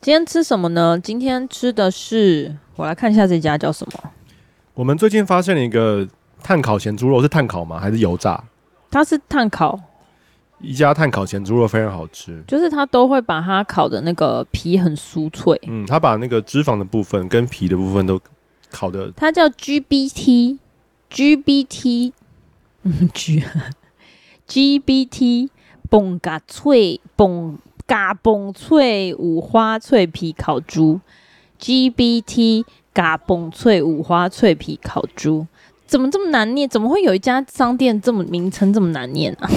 今天吃什么呢？今天吃的是，我来看一下这家叫什么。我们最近发现了一个碳烤咸猪肉，是碳烤吗？还是油炸？它是碳烤。一家碳烤咸猪肉非常好吃，就是它都会把它烤的那个皮很酥脆。嗯，它把那个脂肪的部分跟皮的部分都烤的。它叫 GBT，GBT，嗯，G GBT，蹦嘎脆，崩嘎嘣脆五花脆皮烤猪，GBT 嘎嘣脆五花脆皮烤猪，怎么这么难念？怎么会有一家商店这么名称这么难念啊？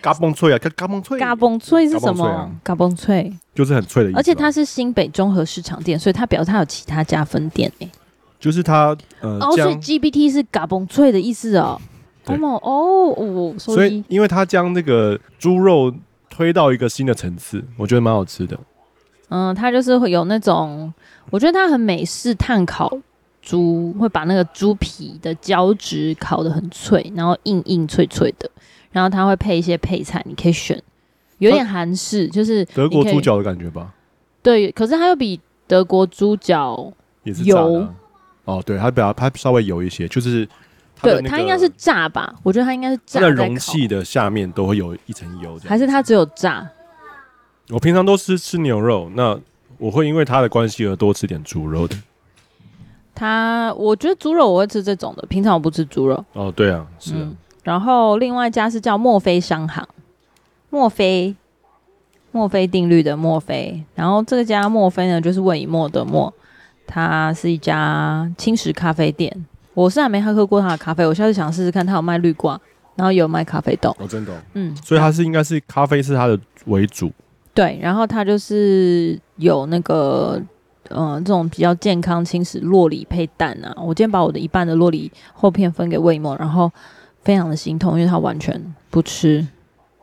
嘎嘣脆啊，嘎嘎嘣脆，嘎嘣脆是什么？嘎嘣脆、就是很脆的意思。而且它是新北综合市场店，所以它表示它有其他家分店诶、欸。就是它呃，哦，所以 GBT 是嘎嘣脆的意思哦。哦哦哦，所以因为它将那个猪肉推到一个新的层次，我觉得蛮好吃的。嗯，它就是会有那种，我觉得它很美式炭烤猪，会把那个猪皮的胶质烤得很脆，然后硬硬脆脆的。然后它会配一些配菜，你可以选，有点韩式，就是德国猪脚的感觉吧。对，可是它又比德国猪脚也是油。哦，对，它比较它稍微油一些，就是它、那个、对它应该是炸吧？我觉得它应该是炸。它的容器的下面都会有一层油，还是它只有炸？我平常都吃吃牛肉，那我会因为它的关系而多吃点猪肉的。它，我觉得猪肉我会吃这种的，平常我不吃猪肉。哦，对啊，是啊。嗯然后另外一家是叫墨菲商行，墨菲，墨菲定律的墨菲。然后这家墨菲呢，就是魏以墨的墨，它是一家轻食咖啡店。我是还没喝过他的咖啡，我下次想试试看。他有卖绿瓜，然后有卖咖啡豆。哦，真的哦？嗯，所以他是应该是咖啡是他的为主。对，然后他就是有那个，嗯、呃，这种比较健康轻食，洛梨配蛋啊。我今天把我的一半的洛梨厚片分给魏以沫，然后。非常的心痛，因为他完全不吃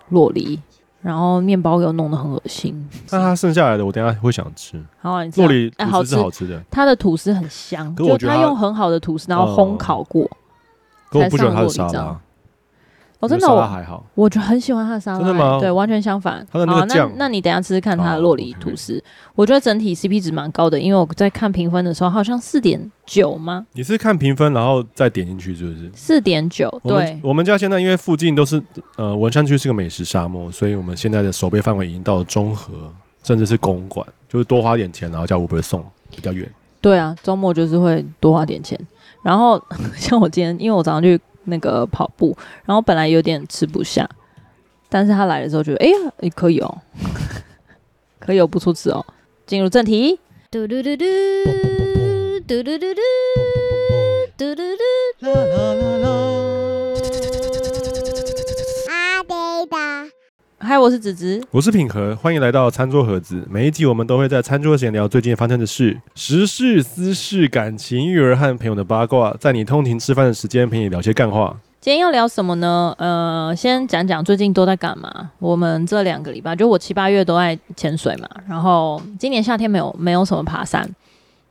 洛梨，然后面包又弄得很恶心。那他剩下来的，我等下会想吃。好、啊，酪梨吐司是好吃的，他的吐司很香，就他用很好的吐司，然后烘烤过。呃、可我不喜欢他的沙拉。哦，真的，我还好，我就很喜欢他的沙拉。真的吗？对，完全相反。他的那个酱，那那你等一下吃吃看他的洛里吐司，我觉得整体 CP 值蛮高的，因为我在看评分的时候，好像四点九吗？你是看评分然后再点进去，是不是？四点九，对。我们家现在因为附近都是呃文山区是个美食沙漠，所以我们现在的守备范围已经到了中和，甚至是公馆，就是多花点钱，然后叫 Uber 送比较远。对啊，周末就是会多花点钱，然后 像我今天，因为我早上去。那个跑步，然后本来有点吃不下，但是他来了之后就，哎呀，可以哦，可以哦，不出纸哦，进入正题。嗨，我是子子，我是品和，欢迎来到餐桌盒子。每一集我们都会在餐桌闲聊最近发生的事、时事、私事、感情、育儿和朋友的八卦，在你通勤吃饭的时间陪你聊些干话。今天要聊什么呢？呃，先讲讲最近都在干嘛。我们这两个礼拜，就我七八月都在潜水嘛，然后今年夏天没有没有什么爬山。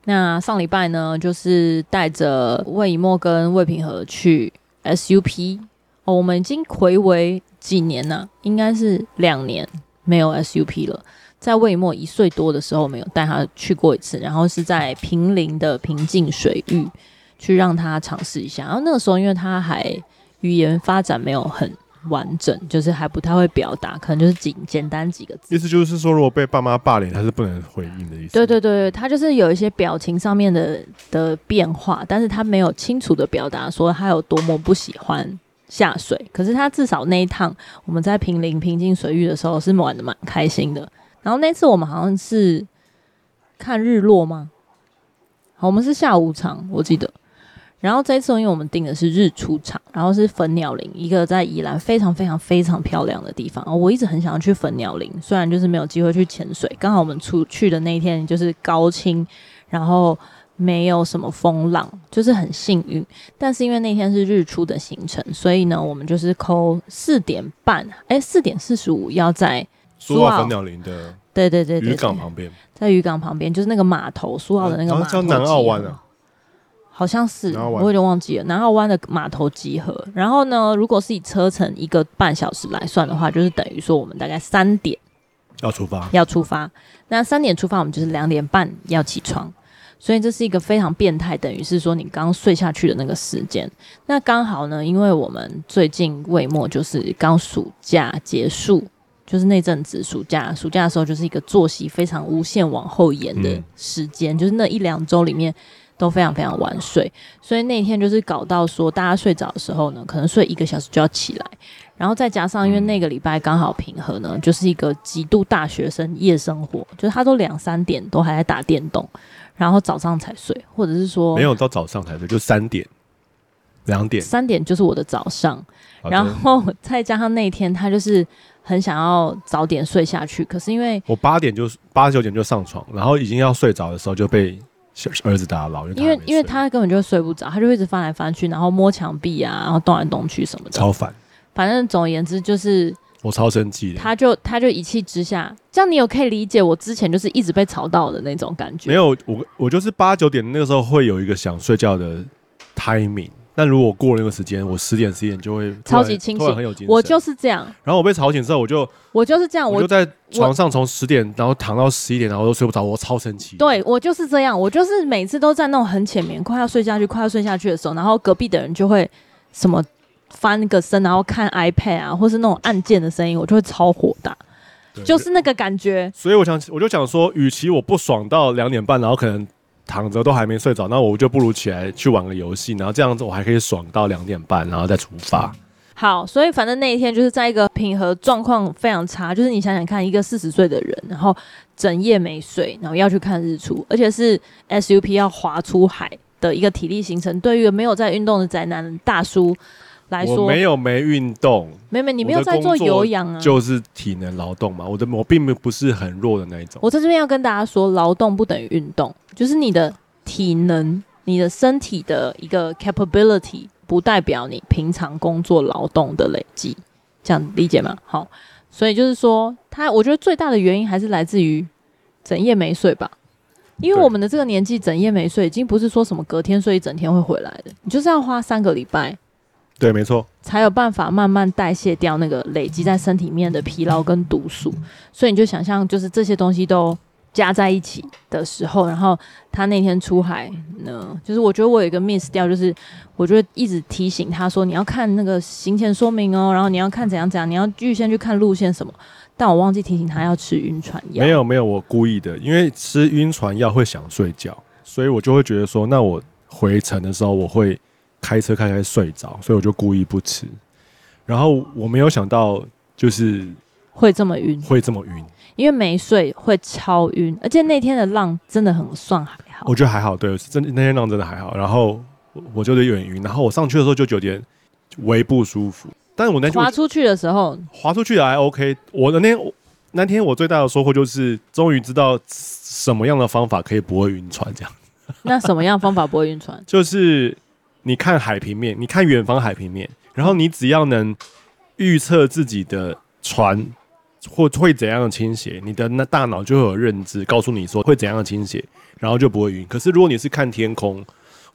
那上礼拜呢，就是带着魏以沫跟魏品和去 SUP。哦，我们已经回违。几年呢、啊？应该是两年没有 SUP 了。在魏以沫一岁多的时候，没有带他去过一次，然后是在平陵的平静水域去让他尝试一下。然后那个时候，因为他还语言发展没有很完整，就是还不太会表达，可能就是简简单几个字。意思就是说，如果被爸妈霸凌，他是不能回应的意思。对对对，他就是有一些表情上面的的变化，但是他没有清楚的表达说他有多么不喜欢。下水，可是他至少那一趟我们在平林平静水域的时候是玩得蛮开心的。然后那次我们好像是看日落吗？好，我们是下午场，我记得。然后这一次因为我们订的是日出场，然后是粉鸟林，一个在宜兰非常非常非常漂亮的地方。我一直很想要去粉鸟林，虽然就是没有机会去潜水。刚好我们出去的那一天就是高清，然后。没有什么风浪，就是很幸运。但是因为那天是日出的行程，所以呢，我们就是抠四点半，哎，四点四十五要在苏澳粉鸟林的对对对渔港旁边，在渔港旁边就是那个码头，苏澳的那个码头，叫南澳湾啊，好像是，我有点忘记了，南澳湾的码头集合。然后呢，如果是以车程一个半小时来算的话，就是等于说我们大概三点要出发，要出发。那三点出发，我们就是两点半要起床，所以这是一个非常变态，等于是说你刚睡下去的那个时间。那刚好呢，因为我们最近未末就是刚暑假结束，就是那阵子暑假，暑假的时候就是一个作息非常无限往后延的时间，嗯、就是那一两周里面。都非常非常晚睡，所以那天就是搞到说，大家睡着的时候呢，可能睡一个小时就要起来，然后再加上因为那个礼拜刚好平和呢，就是一个极度大学生夜生活，就是他都两三点都还在打电动，然后早上才睡，或者是说没有到早上才睡，就三点、两点、三点就是我的早上，然后再加上那天他就是很想要早点睡下去，可是因为我八点就八九点就上床，然后已经要睡着的时候就被。小儿子打扰，因为因为他根本就睡不着，他就一直翻来翻去，然后摸墙壁啊，然后动来动去什么的，超烦。反正总而言之就是，我超生气的。他就他就一气之下，这样你有可以理解我之前就是一直被吵到的那种感觉。没有，我我就是八九点那个时候会有一个想睡觉的 timing。但如果过了那个时间，我十点十一点就会超级清醒，很有精神。我就是这样。然后我被吵醒之后，我就我就是这样，我就在床上从十点，然后躺到十一点，然后都睡不着，我超生气。对，我就是这样，我就是每次都在那种很浅眠，快要睡下去，快要睡下去的时候，然后隔壁的人就会什么翻个身，然后看 iPad 啊，或是那种按键的声音，我就会超火大，就是那个感觉。所以我想，我就想说，与其我不爽到两点半，然后可能。躺着都还没睡着，那我就不如起来去玩个游戏，然后这样子我还可以爽到两点半，然后再出发。好，所以反正那一天就是在一个平和状况非常差，就是你想想看，一个四十岁的人，然后整夜没睡，然后要去看日出，而且是 SUP 要划出海的一个体力行程，对于没有在运动的宅男大叔来说，我没有没运动，没没，你没有在做有氧啊，就是体能劳动嘛。我的我并不是很弱的那一种。我在这边要跟大家说，劳动不等于运动。就是你的体能，你的身体的一个 capability，不代表你平常工作劳动的累积，这样理解吗？好，所以就是说，他我觉得最大的原因还是来自于整夜没睡吧，因为我们的这个年纪，整夜没睡已经不是说什么隔天睡一整天会回来的，你就是要花三个礼拜，对，没错，才有办法慢慢代谢掉那个累积在身体里面的疲劳跟毒素，所以你就想象，就是这些东西都。加在一起的时候，然后他那天出海呢，就是我觉得我有一个 miss 掉，就是我就一直提醒他说，你要看那个行前说明哦，然后你要看怎样怎样，你要预先去看路线什么，但我忘记提醒他要吃晕船药。没有没有，我故意的，因为吃晕船药会想睡觉，所以我就会觉得说，那我回程的时候我会开车开开睡着，所以我就故意不吃。然后我没有想到就是会这么晕，会这么晕。因为没睡会超晕，而且那天的浪真的很算还好。我觉得还好，对，真那天浪真的还好。然后我就有点晕，然后我上去的时候就有点微不舒服。但是我那天滑出去的时候，滑出去还 OK。我的那天那天我最大的收获就是终于知道什么样的方法可以不会晕船。这样，那什么样方法不会晕船？就是你看海平面，你看远方海平面，然后你只要能预测自己的船。或会怎样的倾斜，你的那大脑就会有认知，告诉你说会怎样倾斜，然后就不会晕。可是如果你是看天空，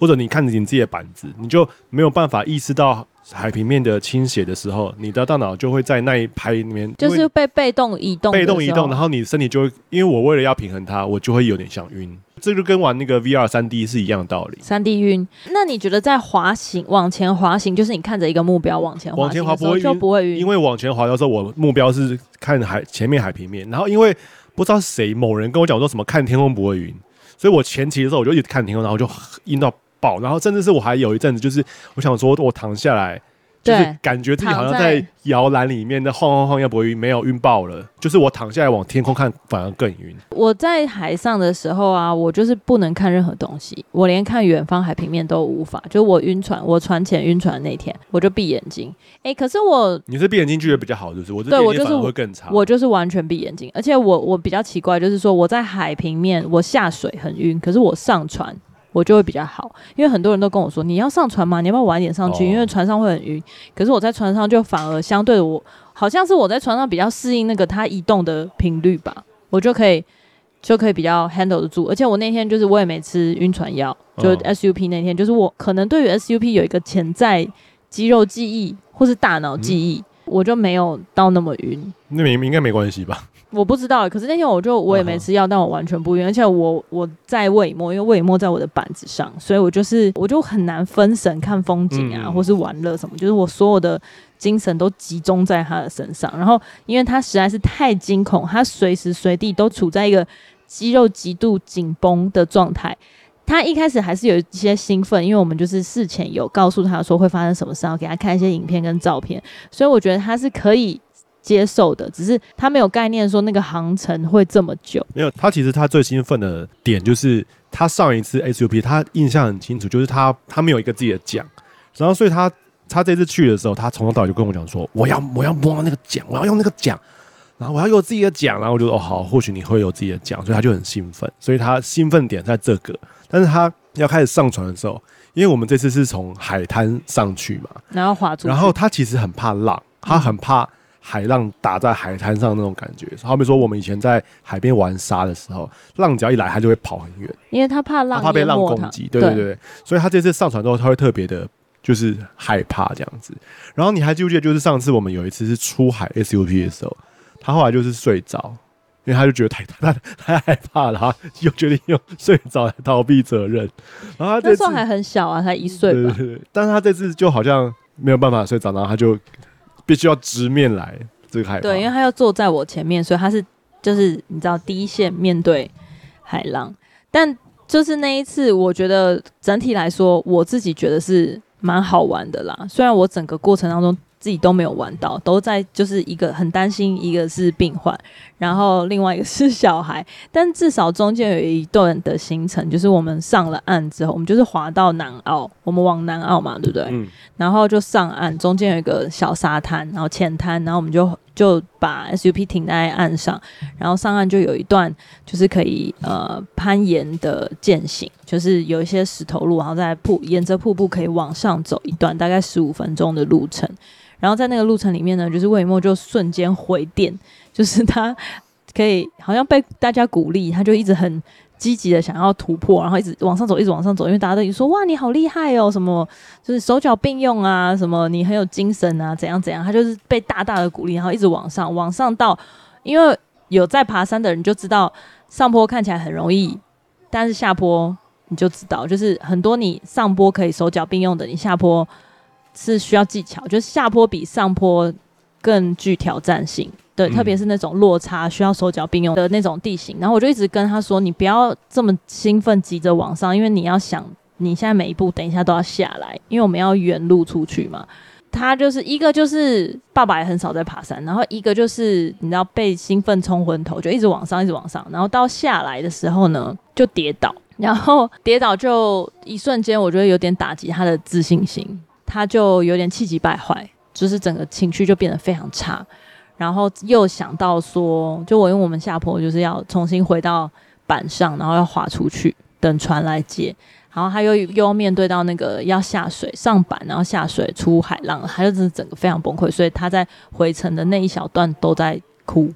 或者你看着你自己的板子，你就没有办法意识到海平面的倾斜的时候，你的大脑就会在那一拍里面，就是被被动移动，被动移动，然后你身体就会，因为我为了要平衡它，我就会有点想晕。这就跟玩那个 VR 三 D 是一样的道理。三 D 晕，那你觉得在滑行往前滑行，就是你看着一个目标往前滑行的时候就不会晕？因为往前滑的时候，我目标是看海前面海平面，然后因为不知道谁某人跟我讲说什么看天空不会晕，所以我前期的时候我就一直看天空，然后就晕到爆，然后甚至是我还有一阵子就是我想说我躺下来。就是感觉自己好像在摇篮里面的晃晃晃，要不会晕，没有晕爆了。就是我躺下来往天空看，反而更晕。我在海上的时候啊，我就是不能看任何东西，我连看远方海平面都无法。就我晕船，我船前晕船那天，我就闭眼睛。哎、欸，可是我你是闭眼睛觉得比较好，就是我对我就是会更差。我就是完全闭眼睛，而且我我比较奇怪，就是说我在海平面我下水很晕，可是我上船。我就会比较好，因为很多人都跟我说，你要上船吗？你要不要晚一点上去？因为船上会很晕。可是我在船上就反而相对的我，好像是我在船上比较适应那个它移动的频率吧，我就可以就可以比较 handle 得住。而且我那天就是我也没吃晕船药，就 SUP 那天就是我可能对于 SUP 有一个潜在肌肉记忆或是大脑记忆，嗯、我就没有到那么晕。那应应该没关系吧？我不知道，可是那天我就我也没吃药，uh. 但我完全不晕，而且我我在魏以沫，因为魏以沫在我的板子上，所以我就是我就很难分神看风景啊，嗯、或是玩乐什么，就是我所有的精神都集中在他的身上。然后，因为他实在是太惊恐，他随时随地都处在一个肌肉极度紧绷的状态。他一开始还是有一些兴奋，因为我们就是事前有告诉他说会发生什么事，然后给他看一些影片跟照片，所以我觉得他是可以。接受的，只是他没有概念说那个航程会这么久。没有，他其实他最兴奋的点就是他上一次 SUP，他印象很清楚，就是他他没有一个自己的桨，然后所以他他这次去的时候，他从头到尾就跟我讲说，我要我要摸那个桨，我要用那个桨，然后我要有自己的奖，然后我就说哦好，或许你会有自己的奖，所以他就很兴奋，所以他兴奋点在这个，但是他要开始上船的时候，因为我们这次是从海滩上去嘛，然后划出，然后他其实很怕浪，他很怕。海浪打在海滩上那种感觉，好比说我们以前在海边玩沙的时候，浪只要一来，他就会跑很远，因为他怕浪，他怕被浪攻击。对对对，对所以他这次上船之后，他会特别的，就是害怕这样子。然后你还记不记得，就是上次我们有一次是出海 SUP 的时候，他后来就是睡着，因为他就觉得太太太害怕了，他又决定用睡着来逃避责任。然后他那时候还很小啊，才一岁吧。对对对，但是他这次就好像没有办法睡着，然后他就。必须要直面来这个海浪，对，因为他要坐在我前面，所以他是就是你知道第一线面对海浪。但就是那一次，我觉得整体来说，我自己觉得是蛮好玩的啦。虽然我整个过程当中。自己都没有玩到，都在就是一个很担心，一个是病患，然后另外一个是小孩。但至少中间有一段的行程，就是我们上了岸之后，我们就是滑到南澳，我们往南澳嘛，对不对？嗯。然后就上岸，中间有一个小沙滩，然后浅滩，然后我们就就把 SUP 停在岸上，然后上岸就有一段就是可以呃攀岩的健行，就是有一些石头路，然后在瀑沿着瀑布可以往上走一段，大概十五分钟的路程。然后在那个路程里面呢，就是魏以沫就瞬间回电，就是他可以好像被大家鼓励，他就一直很积极的想要突破，然后一直往上走，一直往上走，因为大家都一直说哇你好厉害哦，什么就是手脚并用啊，什么你很有精神啊，怎样怎样，他就是被大大的鼓励，然后一直往上，往上到，因为有在爬山的人就知道上坡看起来很容易，但是下坡你就知道，就是很多你上坡可以手脚并用的，你下坡。是需要技巧，就是下坡比上坡更具挑战性，对，嗯、特别是那种落差需要手脚并用的那种地形。然后我就一直跟他说：“你不要这么兴奋，急着往上，因为你要想，你现在每一步等一下都要下来，因为我们要原路出去嘛。”他就是一个就是爸爸也很少在爬山，然后一个就是你知道被兴奋冲昏头，就一直往上，一直往上，然后到下来的时候呢，就跌倒，然后跌倒就一瞬间，我觉得有点打击他的自信心。他就有点气急败坏，就是整个情绪就变得非常差，然后又想到说，就我因为我们下坡就是要重新回到板上，然后要滑出去等船来接，然后他又又要面对到那个要下水上板，然后下水出海浪，他就真的整个非常崩溃，所以他在回程的那一小段都在哭。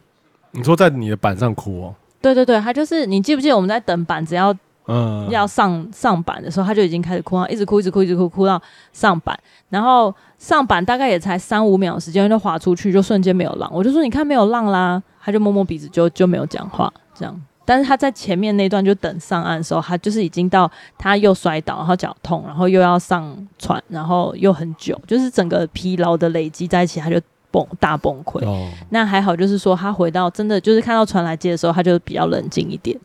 你说在你的板上哭哦？对对对，他就是你记不记得我们在等板，只要。嗯，要上上板的时候，他就已经开始哭，一直哭，一直哭，一直哭，哭到上板。然后上板大概也才三五秒时间，就滑出去，就瞬间没有浪。我就说：“你看没有浪啦。”他就摸摸鼻子就，就就没有讲话。这样，但是他在前面那段就等上岸的时候，他就是已经到他又摔倒，然后脚痛，然后又要上船，然后又很久，就是整个疲劳的累积在一起，他就崩大崩溃。哦，那还好，就是说他回到真的就是看到船来接的时候，他就比较冷静一点。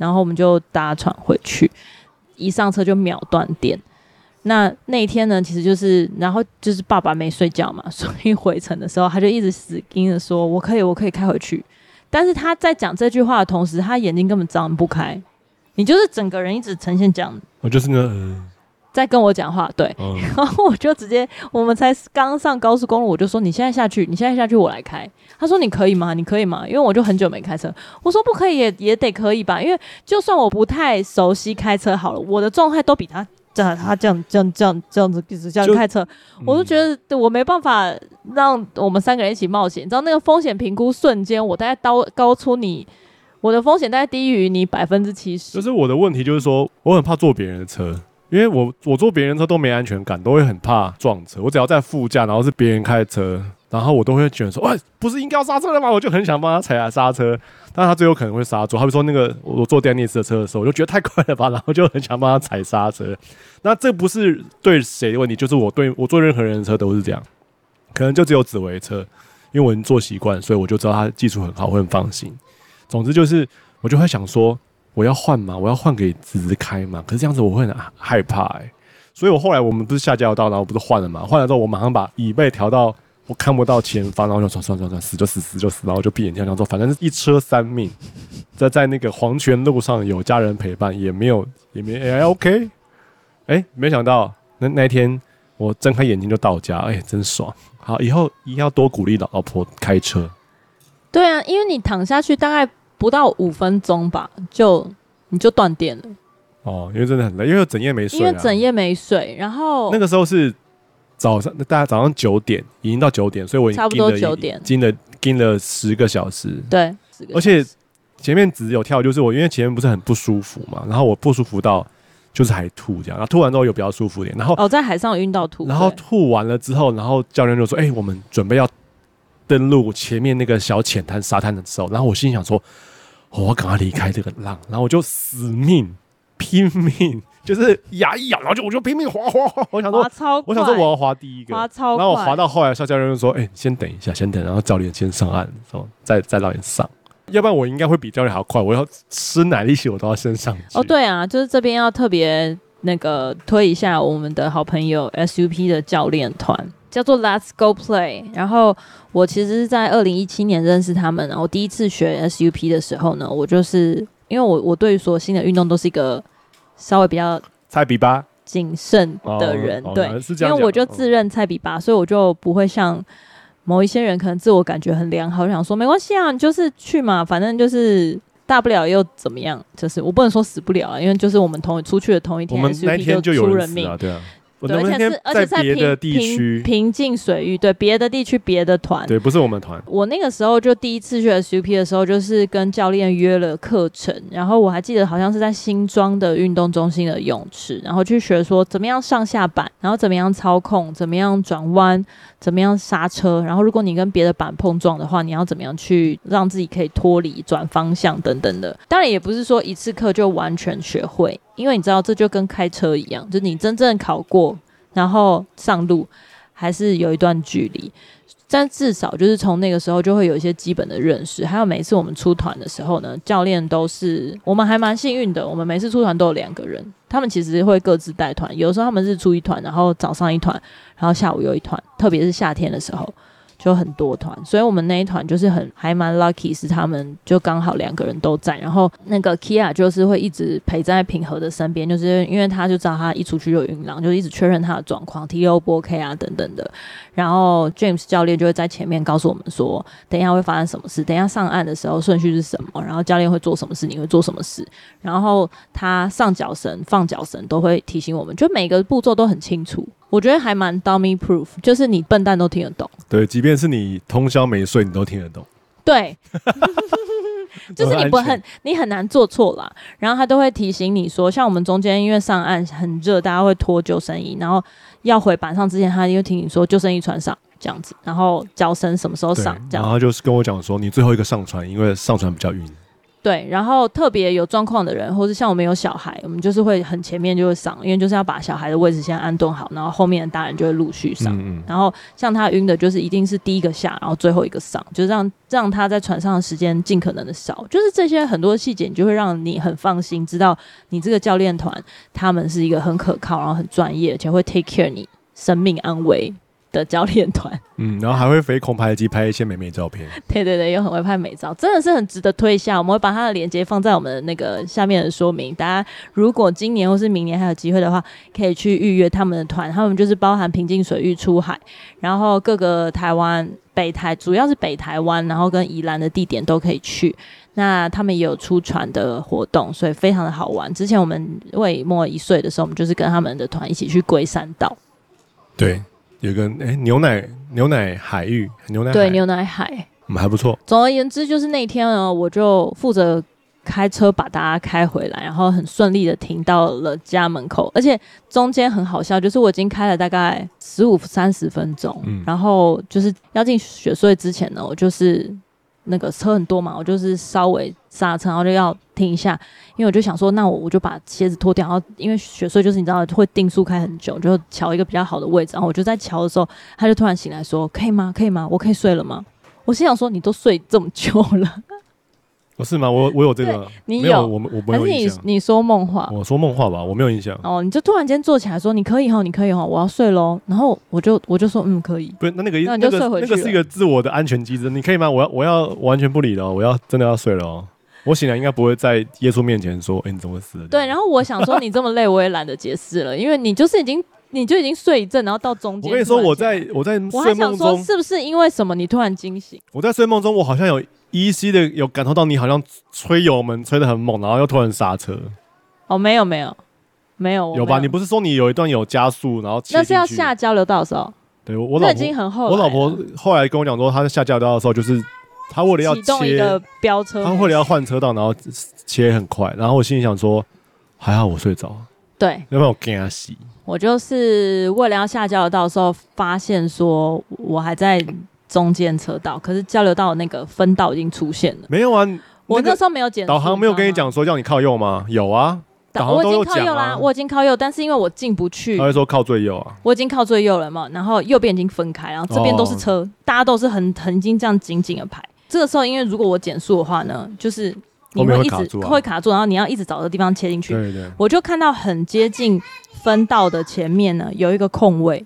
然后我们就搭船回去，一上车就秒断电。那那一天呢，其实就是，然后就是爸爸没睡觉嘛，所以回程的时候他就一直死盯着说：“我可以，我可以开回去。”但是他在讲这句话的同时，他眼睛根本张不开，你就是整个人一直呈现这样。我就是那在跟我讲话，对，嗯、然后我就直接，我们才刚上高速公路，我就说你现在下去，你现在下去，我来开。他说你可以吗？你可以吗？因为我就很久没开车。我说不可以也也得可以吧，因为就算我不太熟悉开车好了，我的状态都比他这样，他这样这样这样这样子一直这样开车，我就觉得我没办法让我们三个人一起冒险。你知道那个风险评估瞬间，我大概高高出你，我的风险大概低于你百分之七十。就是我的问题就是说，我很怕坐别人的车。因为我我坐别人车都没安全感，都会很怕撞车。我只要在副驾，然后是别人开车，然后我都会觉得说，喂，不是应该要刹车了吗？我就很想帮他踩下刹车，但他最后可能会刹住。好比说那个我坐电力式的车的时候，我就觉得太快了吧，然后就很想帮他踩刹车。那这不是对谁的问题，就是我对我坐任何人的车都是这样，可能就只有紫薇车，因为我已经坐习惯，所以我就知道他技术很好，我很放心。总之就是，我就会想说，我要换吗？我要换给子子开吗？可是这样子我会很害怕哎、欸，所以我后来我们不是下交道，然后不是换了嘛？换了之后，我马上把椅背调到。我看不到前方，然后就算算算算，死就死，死就死，然后就闭眼睛，这样做，反正是一车三命。在在那个黄泉路上有家人陪伴，也没有也没哎 OK，哎、欸，没想到那那一天我睁开眼睛就到家，哎、欸，真爽。好，以后一定要多鼓励老婆开车。对啊，因为你躺下去大概不到五分钟吧，就你就断电了。哦，因为真的很累，因为整夜没睡、啊，因为整夜没睡，然后那个时候是。早上，大家早上九点，已经到九点，所以我已经差不多九点，盯了盯了十个小时。对，而且前面只有跳，就是我因为前面不是很不舒服嘛，然后我不舒服到就是还吐这样，然后吐完之后有比较舒服点，然后哦，在海上晕到吐，然后吐完了之后，然后教练就说：“哎、欸，我们准备要登陆前面那个小浅滩沙滩的时候，然后我心想说：哦、我赶快离开这个浪，然后我就死命拼命。”就是牙一咬，然后就我就拼命滑滑滑，我想说，我想说我要滑第一个，滑超然后我滑到后来，肖教练就说：“哎、欸，先等一下，先等。”然后教练先上岸，说：“再再让你上，要不然我应该会比教练还要快。我要吃奶力气，我都要先上去。”哦，对啊，就是这边要特别那个推一下我们的好朋友 SUP 的教练团，叫做 Let's Go Play。然后我其实是在二零一七年认识他们，然后第一次学 SUP 的时候呢，我就是因为我我对于所有新的运动都是一个。稍微比较菜比八谨慎的人，哦、对，哦、因为我就自认菜比八，所以我就不会像某一些人可能自我感觉很良好，想说没关系啊，你就是去嘛，反正就是大不了又怎么样，就是我不能说死不了啊，因为就是我们同出去的同一天，我们那天就出人命啊，对啊。对，而且是而且在别的地区平静水域，对别的地区别的团，对，不是我们团。我那个时候就第一次去 SUP 的时候，就是跟教练约了课程，然后我还记得好像是在新庄的运动中心的泳池，然后去学说怎么样上下板，然后怎么样操控，怎么样转弯，怎么样刹车，然后如果你跟别的板碰撞的话，你要怎么样去让自己可以脱离、转方向等等的。当然也不是说一次课就完全学会。因为你知道，这就跟开车一样，就你真正考过，然后上路还是有一段距离。但至少就是从那个时候就会有一些基本的认识。还有每次我们出团的时候呢，教练都是我们还蛮幸运的，我们每次出团都有两个人，他们其实会各自带团。有时候他们日出一团，然后早上一团，然后下午又一团，特别是夏天的时候。就很多团，所以我们那一团就是很还蛮 lucky，是他们就刚好两个人都在，然后那个 Kia 就是会一直陪在平和的身边，就是因为他就知道他一出去就晕浪，就一直确认他的状况，T O 不 OK 啊等等的。然后 James 教练就会在前面告诉我们说，等一下会发生什么事，等一下上岸的时候顺序是什么，然后教练会做什么事，你会做什么事，然后他上脚绳、放脚绳都会提醒我们，就每个步骤都很清楚。我觉得还蛮 dummy proof，就是你笨蛋都听得懂。对，即便是你通宵没睡，你都听得懂。对，就是你不很你很难做错啦。然后他都会提醒你说，像我们中间因为上岸很热，大家会脱救生衣，然后要回板上之前，他又提醒你说救生衣穿上这样子，然后脚绳什么时候上这样。然后就是跟我讲说，你最后一个上船，因为上船比较晕。对，然后特别有状况的人，或是像我们有小孩，我们就是会很前面就会上，因为就是要把小孩的位置先安顿好，然后后面的大人就会陆续上。嗯嗯。然后像他晕的，就是一定是第一个下，然后最后一个上，就是让让他在船上的时间尽可能的少。就是这些很多细节，你就会让你很放心，知道你这个教练团他们是一个很可靠，然后很专业，而且会 take care 你生命安危的教练团，嗯，然后还会飞空拍机拍一些美美照片，对 对对，又很会拍美照，真的是很值得推一下。我们会把它的链接放在我们的那个下面的说明，大家如果今年或是明年还有机会的话，可以去预约他们的团。他们就是包含平静水域出海，然后各个台湾北台，主要是北台湾，然后跟宜兰的地点都可以去。那他们也有出船的活动，所以非常的好玩。之前我们为末一岁的时候，我们就是跟他们的团一起去龟山岛，对。有个哎、欸，牛奶牛奶海域，牛奶对牛奶海，嗯，还不错。总而言之，就是那天呢，我就负责开车把大家开回来，然后很顺利的停到了家门口，而且中间很好笑，就是我已经开了大概十五三十分钟，嗯，然后就是要进雪隧之前呢，我就是那个车很多嘛，我就是稍微刹车，然后就要停一下，因为我就想说，那我我就把鞋子脱掉，然后因为雪穗就是你知道会定速开很久，就瞧一个比较好的位置，然后我就在瞧的时候，他就突然醒来说：“可以吗？可以吗？我可以睡了吗？”我心想说：“你都睡这么久了。”不是吗？我我有这个，你有，有我我没有印象。还是你你说梦话？我说梦话吧，我没有印象。哦，你就突然间坐起来说：“你可以哈，你可以哈，我要睡喽。”然后我就我就说：“嗯，可以。”不是，那那个那你就睡回去那个那个是一个自我的安全机制。你可以吗？我要我要完全不理了，我要真的要睡了哦。我醒来应该不会在耶稣面前说：“哎、欸，你怎么死了？”对。然后我想说，你这么累，我也懒得解释了，因为你就是已经你就已经睡一阵，然后到中间。我跟你说，我在我在睡梦中，我还想说是不是因为什么你突然惊醒？我在睡梦中，我好像有。依稀的有感受到你好像吹油门吹的很猛，然后又突然刹车。哦，没有没有没有，有吧？你不是说你有一段有加速，然后那是要下交流道的时候。对，我老婆已经很后。我老婆后来跟我讲说，她在下交流道的时候，就是她为了要启动一个飙车，她为了要换车道，然后切很快。然后我心里想说，还好我睡着。对，要不然我惊死。我就是为了要下交流道的时候，发现说我还在。中间车道，可是交流道那个分道已经出现了。没有啊，我那时候没有减。导航没有跟你讲说叫你靠右吗？有啊，导航都有讲啊。我已经靠右啦，我已经靠右，但是因为我进不去，他会说靠最右啊。我已经靠最右了嘛，然后右边已经分开，然后这边都是车，哦、大家都是很很经这样紧紧的排。这个时候，因为如果我减速的话呢，就是你会一直会卡住，啊、会卡住，然后你要一直找个地方切进去。对对，我就看到很接近分道的前面呢，有一个空位。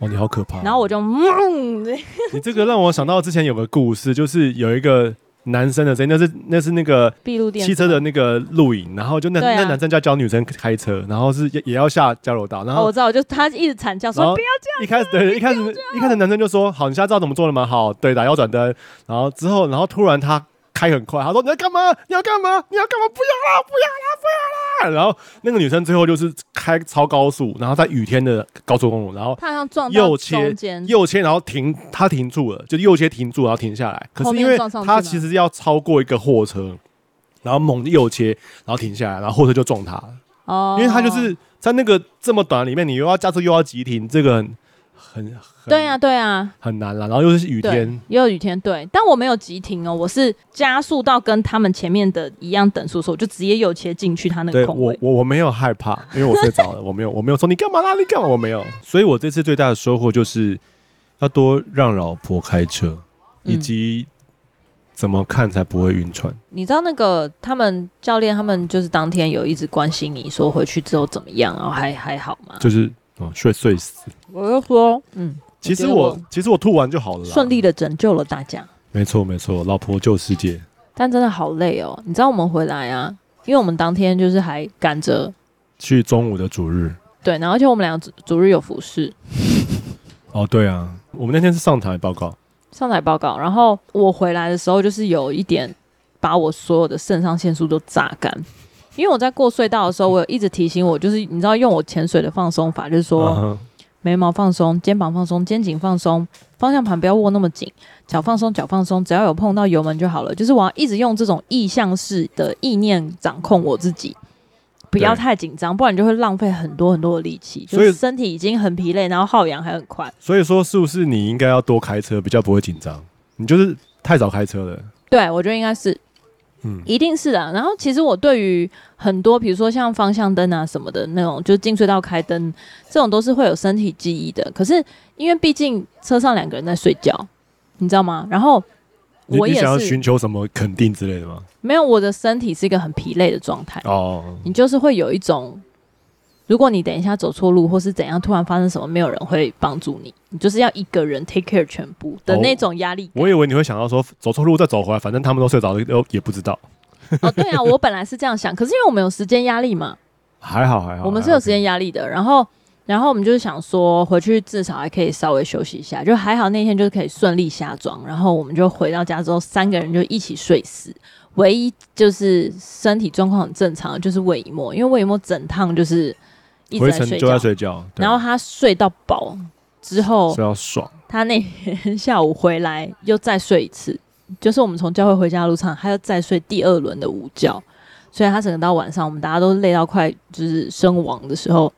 哦，你好可怕！然后我就，嗯，你这个让我想到之前有个故事，就是有一个男生的声音，那是那是那个汽车的那个录影，然后就那、啊、那男生在教女生开车，然后是也也要下交流道，然后、哦、我知道，就他一直惨叫说不要这样。一开始对，一开始一开始男生就说好，你现在知道怎么做了吗？好，对，打右转灯，然后之后，然后突然他。开很快，他说你要干嘛？你要干嘛？你要干嘛？不要啦！不要啦！不要啦！然后那个女生最后就是开超高速，然后在雨天的高速公路，然后她好像撞右切右切，然后停，她停住了，就右切停住，然后停下来。可是因为她其实要超过一个货车，然后猛右切，然后停下来，然后货车就撞她了。哦，因为她就是在那个这么短里面，你又要加速又要急停，这个很。很对呀，对啊，很难了。然后又是雨天，又有雨天。对，但我没有急停哦，我是加速到跟他们前面的一样等速，的时候我就直接有切进去他那个空位。我我我没有害怕，因为我睡着了，我没有我没有说你干嘛啦，你干嘛？我没有。所以我这次最大的收获就是要多让老婆开车，以及怎么看才不会晕船。嗯。你知道那个他们教练他们就是当天有一直关心你说回去之后怎么样，然后还还好吗？就是。哦，睡睡死！我就说，嗯，其实我，其实我吐完就好了，顺利的拯救了大家。没错没错，老婆救世界。但真的好累哦，你知道我们回来啊，因为我们当天就是还赶着去中午的主日。对，然后而且我们两个主日有服侍。哦，对啊，我们那天是上台报告，上台报告。然后我回来的时候，就是有一点把我所有的肾上腺素都榨干。因为我在过隧道的时候，我有一直提醒我，就是你知道用我潜水的放松法，就是说眉毛放松，肩膀放松，肩颈放松，方向盘不要握那么紧，脚放松，脚放松，只要有碰到油门就好了。就是我要一直用这种意向式的意念掌控我自己，不要太紧张，不然就会浪费很多很多的力气。就是身体已经很疲累，然后耗氧还很快。所以说，是不是你应该要多开车，比较不会紧张？你就是太早开车了。对，我觉得应该是。嗯，一定是的。然后其实我对于很多，比如说像方向灯啊什么的那种，就是进隧道开灯这种，都是会有身体记忆的。可是因为毕竟车上两个人在睡觉，你知道吗？然后我也是想要寻求什么肯定之类的吗？没有，我的身体是一个很疲累的状态。哦，你就是会有一种。如果你等一下走错路，或是怎样，突然发生什么，没有人会帮助你，你就是要一个人 take care 全部的那种压力。我以为你会想到说走错路再走回来，反正他们都睡着了，都也不知道。哦，对啊，我本来是这样想，可是因为我们有时间压力嘛，还好还好，我们是有时间压力的。然后，然后我们就是想说回去至少还可以稍微休息一下，就还好那天就是可以顺利下妆，然后我们就回到家之后，三个人就一起睡死。唯一就是身体状况很正常就是魏一墨，因为魏一墨整趟就是。一直在睡觉，就在睡觉，然后他睡到饱之后，睡到爽。他那天下午回来又再睡一次，就是我们从教会回家的路上，他又再睡第二轮的午觉，所以他整个到晚上，我们大家都累到快就是身亡的时候，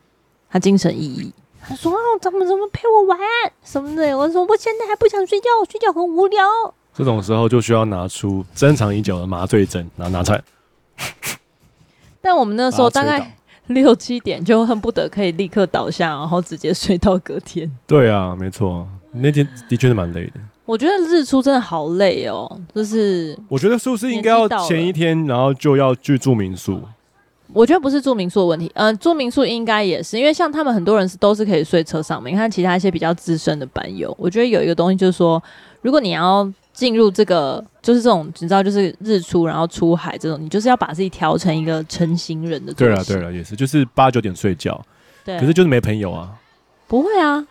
他精神奕奕。他说：“哦，怎么怎么陪我玩什么的？”我说：“我现在还不想睡觉，睡觉很无聊。”这种时候就需要拿出珍藏已久的麻醉针，然后拿出来。但我们那时候大概 六七点就恨不得可以立刻倒下，然后直接睡到隔天。对啊，没错，那天的确是蛮累的。我觉得日出真的好累哦，就是我觉得是不是应该要前一天，然后就要去住民宿？我觉得不是住民宿的问题，嗯、呃，住民宿应该也是，因为像他们很多人是都是可以睡车上面。你看其他一些比较资深的班友，我觉得有一个东西就是说，如果你要进入这个，就是这种你知道，就是日出然后出海这种，你就是要把自己调成一个成型人的。对了对了，也是，就是八九点睡觉，对，可是就是没朋友啊。不会啊。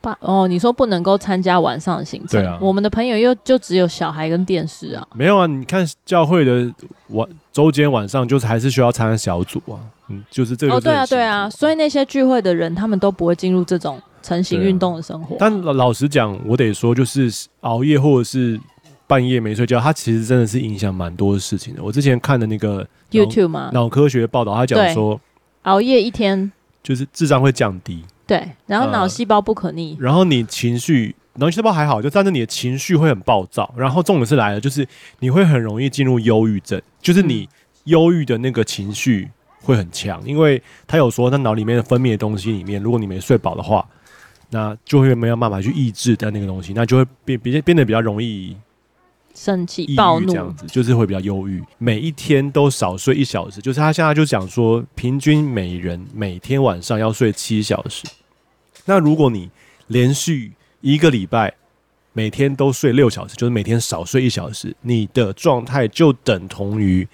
八哦，你说不能够参加晚上的行程？对啊，我们的朋友又就只有小孩跟电视啊。没有啊，你看教会的晚周间晚上就是还是需要参加小组啊。嗯，就是这个。哦，对啊，对啊，所以那些聚会的人，他们都不会进入这种成型运动的生活。啊、但老老实讲，我得说，就是熬夜或者是半夜没睡觉，它其实真的是影响蛮多的事情的。我之前看的那个 YouTube 嘛，脑科学报道，他讲说熬夜一天就是智商会降低。对，然后脑细胞不可逆，呃，然后你情绪，脑细胞还好，就但是你的情绪会很暴躁，然后重点是来了，就是你会很容易进入忧郁症，就是你忧郁的那个情绪会很强，因为他有说，他脑里面的分泌的东西里面，如果你没睡饱的话，那就会没有办法去抑制的那个东西，那就会变变变得比较容易。生气、暴怒这样子，就是会比较忧郁。每一天都少睡一小时，就是他现在就讲说，平均每人每天晚上要睡七小时。那如果你连续一个礼拜每天都睡六小时，就是每天少睡一小时，你的状态就等同于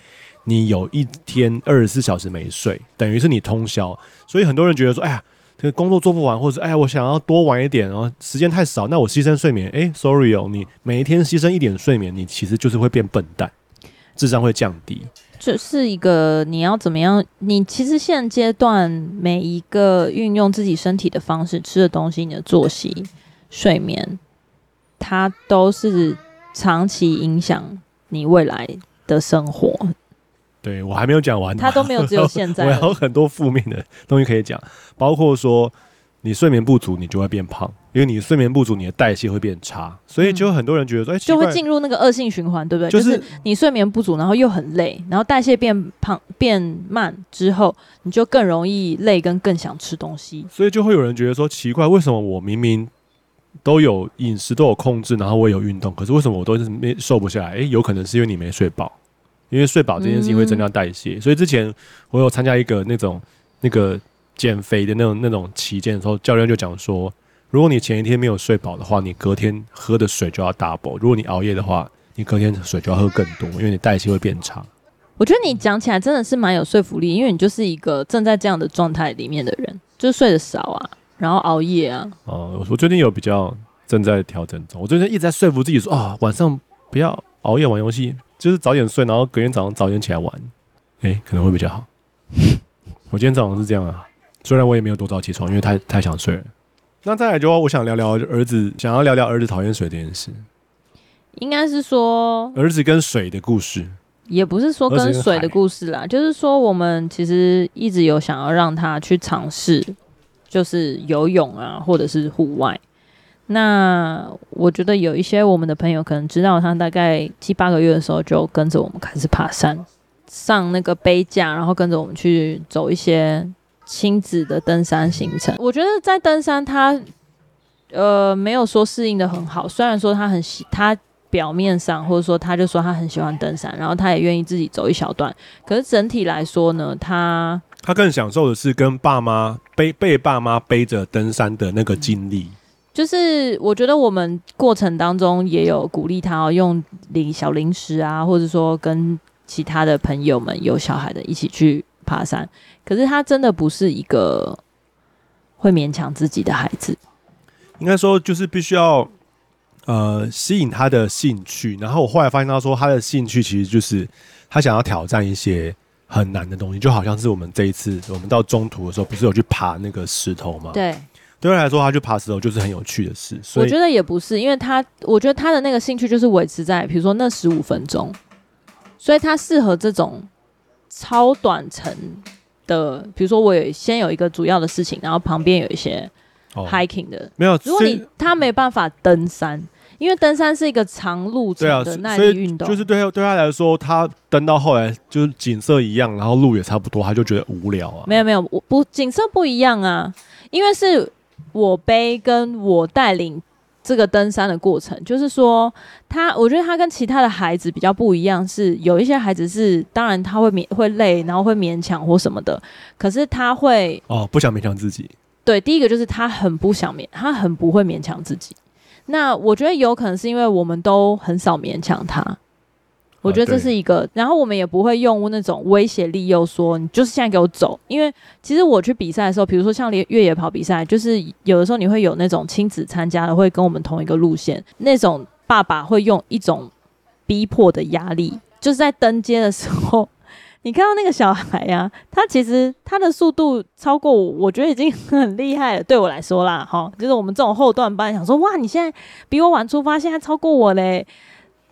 你有一天二十四小时没睡，等于是你通宵。所以很多人觉得说，哎呀。这个工作做不完，或者哎呀，我想要多玩一点，然后时间太少，那我牺牲睡眠。哎，sorry 哦，你每一天牺牲一点睡眠，你其实就是会变笨蛋，智商会降低。这是一个你要怎么样？你其实现阶段每一个运用自己身体的方式，吃的东西，你的作息、睡眠，它都是长期影响你未来的生活。对，我还没有讲完，他都没有，只有现在。我还有很多负面的东西可以讲，包括说你睡眠不足，你就会变胖，因为你睡眠不足，你的代谢会变差，所以就很多人觉得说，哎、嗯，就会进入那个恶性循环，对不对？就是、就是、你睡眠不足，然后又很累，然后代谢变胖变慢之后，你就更容易累，跟更想吃东西。所以就会有人觉得说，奇怪，为什么我明明都有饮食都有控制，然后我也有运动，可是为什么我都是没瘦不下来？诶，有可能是因为你没睡饱。因为睡饱这件事情会增加代谢，嗯，所以之前我有参加一个那种那个减肥的那种那种期间的时候，教练就讲说，如果你前一天没有睡饱的话，你隔天喝的水就要 double；如果你熬夜的话，你隔天水就要喝更多，因为你代谢会变差。我觉得你讲起来真的是蛮有说服力，因为你就是一个正在这样的状态里面的人，就是睡得少啊，然后熬夜啊。哦，我最近有比较正在调整中，我最近一直在说服自己说啊，晚上不要熬夜玩游戏。就是早点睡，然后隔天早上早点起来玩，哎、欸，可能会比较好。我今天早上是这样啊，虽然我也没有多早起床，因为太太想睡了。那再来就我想聊聊儿子，想要聊聊儿子讨厌水这件事。应该是说儿子跟水的故事，也不是说跟水的故事啦，就是说我们其实一直有想要让他去尝试，就是游泳啊，或者是户外。那我觉得有一些我们的朋友可能知道，他大概七八个月的时候就跟着我们开始爬山，上那个背架，然后跟着我们去走一些亲子的登山行程。我觉得在登山他，他呃没有说适应得很好，虽然说他很喜，他表面上或者说他就说他很喜欢登山，然后他也愿意自己走一小段，可是整体来说呢，他他更享受的是跟爸妈背被爸妈背着登山的那个经历。就是我觉得我们过程当中也有鼓励他哦，用零小零食啊，或者说跟其他的朋友们有小孩的一起去爬山。可是他真的不是一个会勉强自己的孩子。应该说就是必须要呃吸引他的兴趣。然后我后来发现他说他的兴趣其实就是他想要挑战一些很难的东西，就好像是我们这一次我们到中途的时候不是有去爬那个石头吗？对。对他来说，他去爬石头就是很有趣的事。所以我觉得也不是，因为他我觉得他的那个兴趣就是维持在比如说那十五分钟，所以他适合这种超短程的，比如说我有先有一个主要的事情，然后旁边有一些 hiking 的，哦、没有。如果你他没办法登山。因为登山是一个长路程的耐力运动，啊、就是对对他来说，他登到后来就是景色一样，然后路也差不多，他就觉得无聊啊。没有没有，我不景色不一样啊，因为是我背跟我带领这个登山的过程，就是说他，我觉得他跟其他的孩子比较不一样，是有一些孩子是当然他会勉会累，然后会勉强或什么的，可是他会哦不想勉强自己。对，第一个就是他很不想勉，他很不会勉强自己。那我觉得有可能是因为我们都很少勉强他，我觉得这是一个。然后我们也不会用那种威胁利诱说你就是现在给我走，因为其实我去比赛的时候，比如说像连越野跑比赛，就是有的时候你会有那种亲子参加的，会跟我们同一个路线，那种爸爸会用一种逼迫的压力，就是在登阶的时候。你看到那个小孩呀、啊，他其实他的速度超过我，我觉得已经很厉害了。对我来说啦，哈，就是我们这种后段班想说，哇，你现在比我晚出发，现在超过我嘞。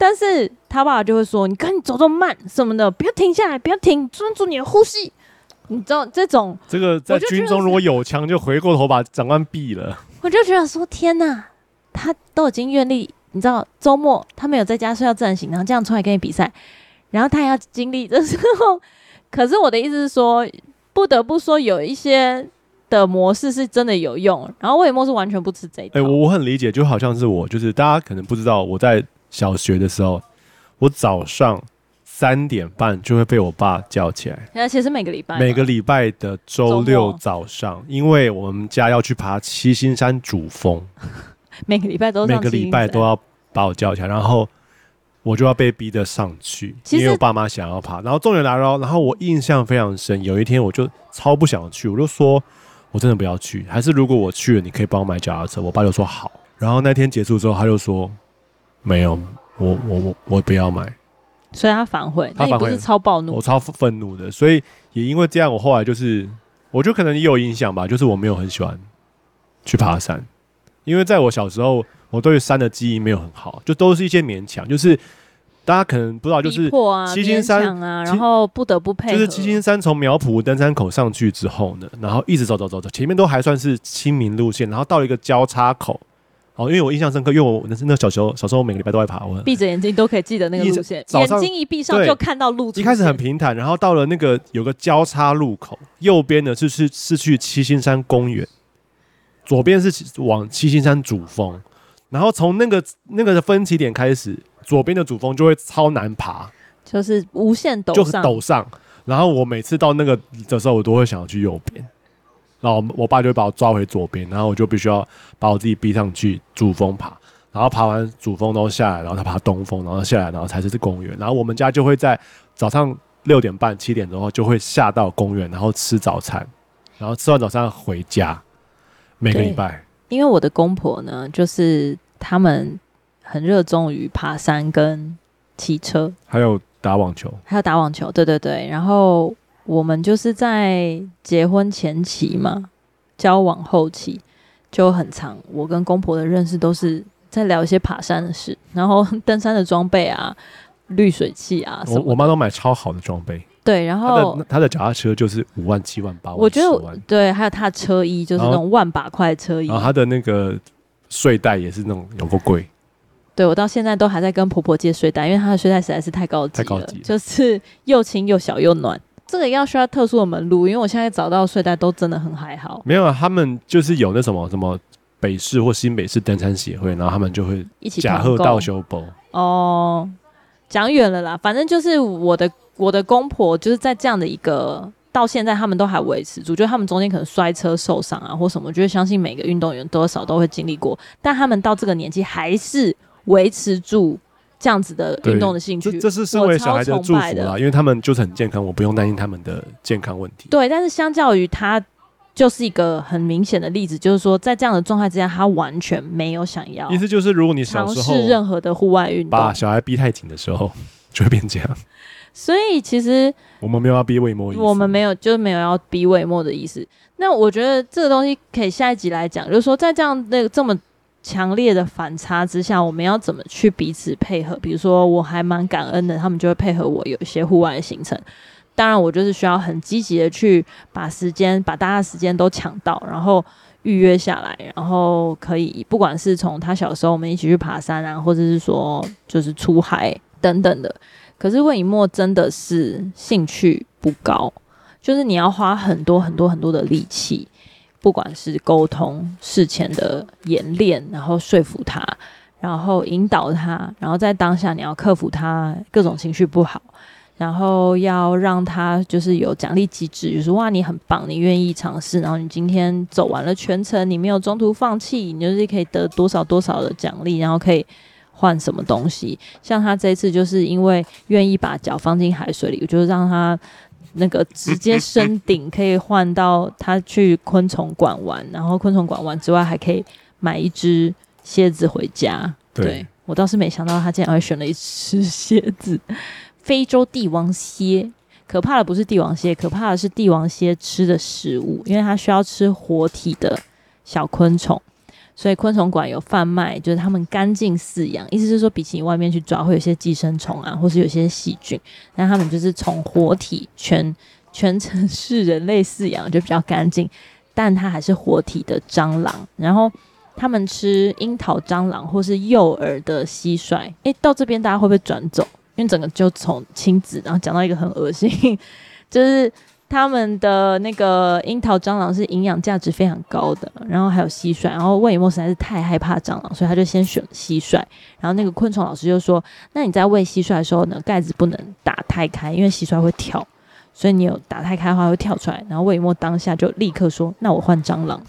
但是他爸爸就会说，你赶紧走这么慢什么的，不要停下来，不要停，专注你的呼吸。你知道这种，这个在军中如果有枪，就回过头把长官毙了。我就觉得说，天哪，他都已经愿力，你知道周末他没有在家睡觉自然醒，然后这样出来跟你比赛。然后他也要经历这时候，可是我的意思是说，不得不说有一些的模式是真的有用。然后魏莫是完全不吃这一套。哎、欸，我我很理解，就好像是我，就是大家可能不知道，我在小学的时候，我早上三点半就会被我爸叫起来。而且是每个礼拜，每个礼拜的周六早上，因为我们家要去爬七星山主峰，每个礼拜都每个礼拜都要把我叫起来，然后。我就要被逼着上去，因为我爸妈想要爬。然后重点来了，然后我印象非常深。有一天我就超不想去，我就说我真的不要去，还是如果我去了，你可以帮我买脚踏车。我爸就说好。然后那天结束之后，他就说没有，我我我我不要买。所以他反悔，他反悔，不是超暴怒，我超愤怒的。所以也因为这样，我后来就是，我觉得可能也有影响吧，就是我没有很喜欢去爬山，因为在我小时候。我对山的记忆没有很好，就都是一些勉强，就是大家可能不知道，就是七星山啊，然后不得不配，就是七星山从苗圃登山口上去之后呢，然后一直走走走走，前面都还算是亲民路线，然后到了一个交叉口，哦，因为我印象深刻，因为我那是那小时候小时候每个礼拜都会爬，我闭着眼睛都可以记得那个路线，眼睛一闭上就看到路。一开始很平坦，然后到了那个有个交叉路口，右边呢是是是去七星山公园，左边是往七星山主峰。然后从那个那个的分歧点开始，左边的主峰就会超难爬，就是无限陡，就是陡上。然后我每次到那个的时候，我都会想要去右边，然后我爸就会把我抓回左边，然后我就必须要把我自己逼上去主峰爬。然后爬完主峰都下来，然后他爬东峰，然后下来，然后才是这公园。然后我们家就会在早上六点半七点钟后就会下到公园，然后吃早餐，然后吃完早餐回家。每个礼拜。因为我的公婆呢，就是他们很热衷于爬山跟骑车，还有打网球，还有打网球，对对对。然后我们就是在结婚前期嘛，交往后期就很长。我跟公婆的认识都是在聊一些爬山的事，然后 登山的装备啊、滤水器啊什么。我我妈都买超好的装备。对，然后他的脚踏车就是五万、七万、八万，我觉得对，还有他的车衣就是那种万把块车衣，然后他的那个睡袋也是那种有够贵。对，我到现在都还在跟婆婆借睡袋，因为他的睡袋实在是太高级了，太高级了，就是又轻又小又暖。这个要需要特殊的门路，因为我现在找到睡袋都真的很还好。没有啊，他们就是有那什么什么北市或新北市登山协会，然后他们就会一起假贺到修补哦。讲远了啦，反正就是我的。我的公婆就是在这样的一个，到现在他们都还维持住，就他们中间可能摔车受伤啊或什么，我觉得相信每个运动员多少都会经历过，但他们到这个年纪还是维持住这样子的运动的兴趣，这，这是身为小孩的祝福啦，因为他们就是很健康，我不用担心他们的健康问题。对，但是相较于他，就是一个很明显的例子，就是说在这样的状态之下，他完全没有想要。意思就是，如果你小时候尝试任何的户外运动，把小孩逼太紧的时候，就会变这样。所以其实我们没有要逼魏墨，我们没有就是没有要逼魏墨的意思。那我觉得这个东西可以下一集来讲，就是说在这样那个这么强烈的反差之下，我们要怎么去彼此配合？比如说我还蛮感恩的，他们就会配合我有一些户外的行程。当然，我就是需要很积极的去把时间，把大家的时间都抢到，然后预约下来，然后可以不管是从他小时候我们一起去爬山啊，或者是说就是出海等等的。可是魏以沫真的是兴趣不高，就是你要花很多很多很多的力气，不管是沟通事前的演练，然后说服他，然后引导他，然后在当下你要克服他各种情绪不好。然后要让他就是有奖励机制，就是哇，你很棒，你愿意尝试，然后你今天走完了全程，你没有中途放弃，你就是可以得多少多少的奖励，然后可以换什么东西。像他这次就是因为愿意把脚放进海水里，我就让他那个直接升顶，可以换到他去昆虫馆玩，然后昆虫馆玩之外还可以买一只蝎子回家。对，对，我倒是没想到他竟然会选了一只蝎子。非洲帝王蝎，可怕的不是帝王蝎，可怕的是帝王蝎吃的食物，因为它需要吃活体的小昆虫，所以昆虫馆有贩卖，就是他们干净饲养，意思是说，比起你外面去抓，会有些寄生虫啊，或是有些细菌，那他们就是从活体全全程是人类饲养，就比较干净，但它还是活体的蟑螂，然后他们吃樱桃蟑螂或是幼儿的蟋蟀，诶、到这边大家会不会转走？因为整个就从亲子，然后讲到一个很恶心，就是他们的那个樱桃蟑螂是营养价值非常高的，然后还有蟋蟀，然后魏以沫实在是太害怕蟑螂，所以他就先选蟋蟀。然后那个昆虫老师就说：“那你在喂蟋蟀的时候呢，盖子不能打太开，因为蟋蟀会跳，所以你有打太开的话会跳出来。”然后魏以沫当下就立刻说：“那我换蟑螂。”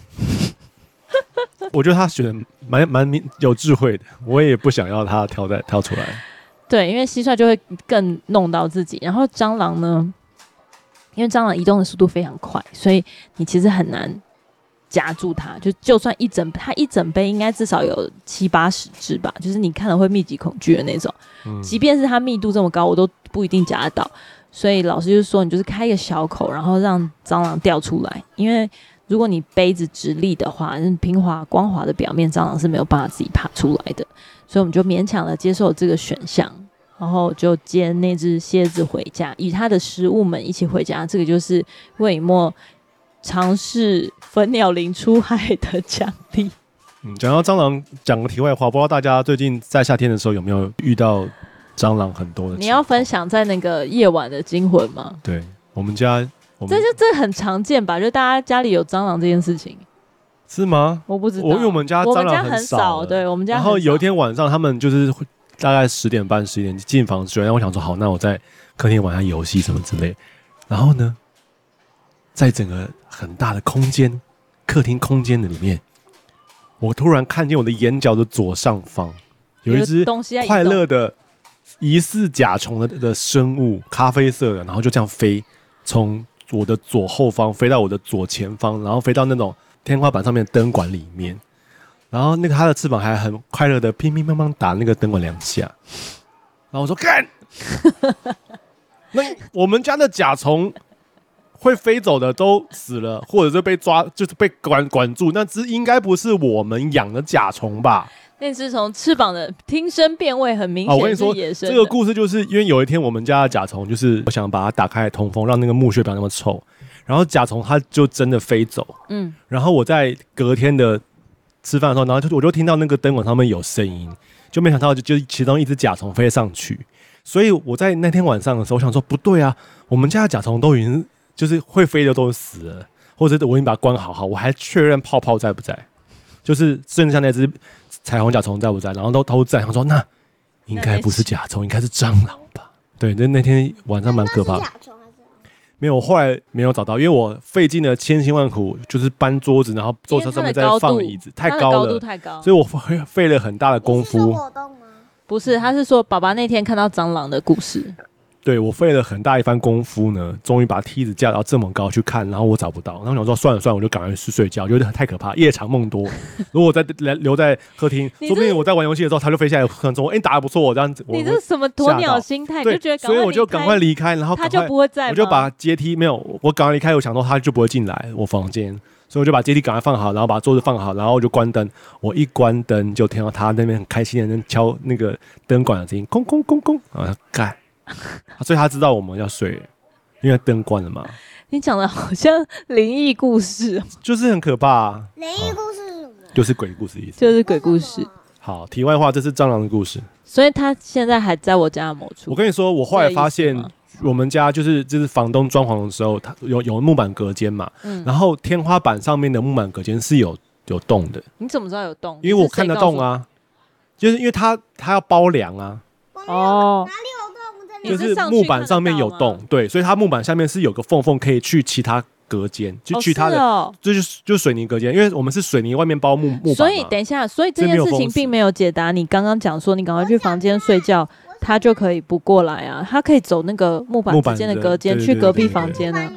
我觉得他选的蛮蛮有智慧的，我也不想要他跳在跳出来。对，因为蟋蟀就会更弄到自己，然后蟑螂呢，因为蟑螂移动的速度非常快，所以你其实很难夹住它。就就算一整，它一整杯应该至少有七八十只吧，就是你看了会密集恐惧的那种。嗯。即便是它密度这么高，我都不一定夹得到。所以老师就说，你就是开一个小口，然后让蟑螂掉出来。因为如果你杯子直立的话，平滑光滑的表面，蟑螂是没有办法自己爬出来的。所以我们就勉强的接受这个选项。然后就接那只蝎子回家，与他的食物们一起回家。这个就是魏以沫尝试粉鸟林出海的奖励。嗯，讲到蟑螂，讲个题外话，不知道大家最近在夏天的时候有没有遇到蟑螂很多的？你要分享在那个夜晚的惊魂吗？对，我们家，我们这就这很常见吧？就大家家里有蟑螂这件事情，是吗？我不知道，我因为我们家蟑螂很少，对我们家。然后有一天晚上，他们就是。大概十点半、十一点进房睡，然后我想说好，那我在客厅玩下游戏什么之类。然后呢，在整个很大的空间，客厅空间的里面，我突然看见我的眼角的左上方有一只快乐的疑似甲虫的的生物，咖啡色的，然后就这样飞，从我的左后方飞到我的左前方，然后飞到那种天花板上面的灯管里面。然后那个它的翅膀还很快乐的乒乒乓乓打那个灯管两下，然后我说干，那我们家的甲虫会飞走的都死了，或者是被抓，就是被管管住，那只应该不是我们养的甲虫吧？那只从翅膀的听声辨位很明显。我跟你说，这个故事就是因为有一天我们家的甲虫，就是我想把它打开来通风，让那个木屑不要那么臭，然后甲虫它就真的飞走，嗯，然后我在隔天的。吃饭的时候，然后就我就听到那个灯管上面有声音，就没想到就就其中一只甲虫飞上去，所以我在那天晚上的时候，我想说不对啊，我们家的甲虫都已经就是会飞的都死了，或者我已经把它关好好，我还确认泡泡在不在，就是剩下那只彩虹甲虫在不在，然后都都在，我说那应该不是甲虫，应该是蟑螂吧？对，那那天晚上蛮可怕的。没有，我后来没有找到，因为我费尽了千辛万苦，就是搬桌子，然后桌子上面再放椅子，太高了，太高，所以我费费了很大的功夫。不是，他是说爸爸那天看到蟑螂的故事。对，我费了很大一番功夫呢，终于把梯子架到这么高去看，然后我找不到，然后我想说算了算了，我就赶快去睡觉，觉得太可怕，夜长梦多。如果我在留在客厅，说不定我在玩游戏的时候，它就飞下来，很重。哎，打的不错，我这样子。你这是什么鸵鸟心态？就觉得所以我就赶快离开，然后它就不会在。我就把阶梯没有，我赶快离开，我想说它就不会进来我房间，所以我就把阶梯赶快放好，然后把桌子放好，然后我就关灯。我一关灯，就听到他那边很开心的在敲那个灯管的声音，空空空空啊，盖。所以他知道我们要睡，因为灯关了嘛。你讲的好像灵异故事，就是很可怕啊。灵异故事是什么？就是鬼故事意思，就是鬼故事。好，题外话，这是蟑螂的故事。所以他现在还在我家的某处。我跟你说，我后来发现，我们家就是就是房东装潢的时候，他有有木板隔间嘛，嗯，然后天花板上面的木板隔间是有有洞的。你怎么知道有洞？因为我看得洞啊，就是因为他他要包梁啊。哦。就是木板上面有洞，对，所以它木板下面是有个缝缝，可以去其他隔间，就去它的，这就是就水泥隔间，因为我们是水泥外面包木木板。所以等一下，所以这件事情并没有解答你刚刚讲说，你赶快去房间睡觉，他就可以不过来啊，他可以走那个木板之间的隔间去隔壁房间啊。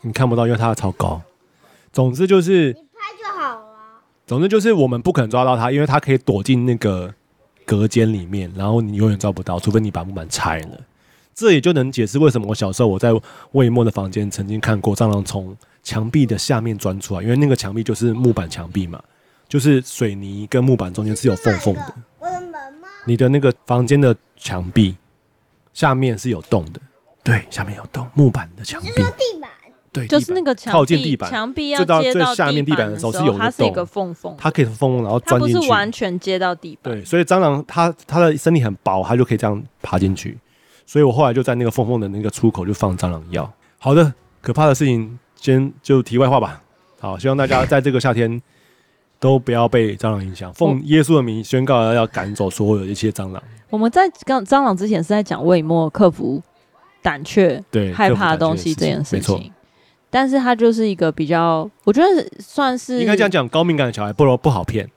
你看不到，因为它超高。总之就是你拍就好了。总之就是我们不可能抓到他，因为他可以躲进那个。隔间里面，然后你永远照不到，除非你把木板拆了。这也就能解释为什么我小时候我在魏末的房间曾经看过蟑螂从墙壁的下面钻出来，因为那个墙壁就是木板墙壁嘛，就是水泥跟木板中间是有缝缝的。你的那个房间的墙壁下面是有洞的，对，下面有洞，木板的墙壁。对，就是那个靠近地板，墙壁要接到最下面地板的时候是有它是一个缝缝，它可以缝缝，然后钻进去。它不是完全接到地板。对，所以蟑螂它它的身体很薄，它就可以这样爬进去。所以我后来就在那个缝缝的那个出口就放蟑螂药。好的，可怕的事情先就题外话吧。好，希望大家在这个夏天都不要被蟑螂影响。奉耶稣的名宣告，要赶走所有的一些蟑螂。我们在刚蟑螂之前是在讲魏末克服胆怯、对害怕的东西这件事情。但是他就是一个比较，我觉得算是应该这样讲，高敏感的小孩不如不好骗，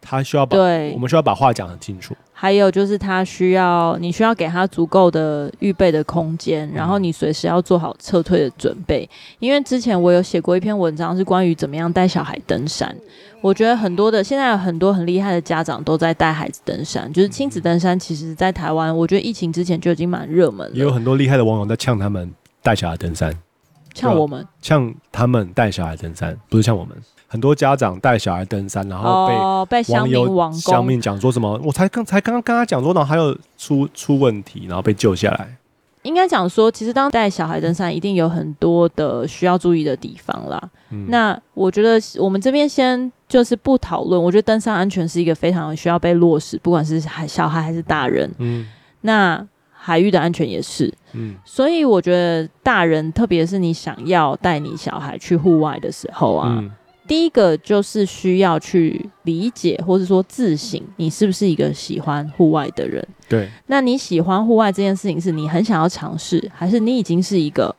他需要把对，我们需要把话讲很清楚。还有就是他需要，你需要给他足够的预备的空间，然后你随时要做好撤退的准备。嗯。因为之前我有写过一篇文章，是关于怎么样带小孩登山。我觉得很多的现在有很多很厉害的家长都在带孩子登山，就是亲子登山。其实，在台湾，我觉得疫情之前就已经蛮热门了，也有很多厉害的网友在呛他们带小孩登山。像我们，像他们带小孩登山，不是像我们，很多家长带小孩登山，然后被网友乡民讲说什么，我才刚才刚刚跟他讲说，然后还有出出问题，然后被救下来。应该讲说，其实当带小孩登山，一定有很多的需要注意的地方啦。嗯、那我觉得我们这边先就是不讨论，我觉得登山安全是一个非常需要被落实，不管是孩小孩还是大人。嗯，那。海域的安全也是，嗯，所以我觉得大人，特别是你想要带你小孩去户外的时候啊，嗯，第一个就是需要去理解，或者说自省，你是不是一个喜欢户外的人？对，那你喜欢户外这件事情，是你很想要尝试，还是你已经是一个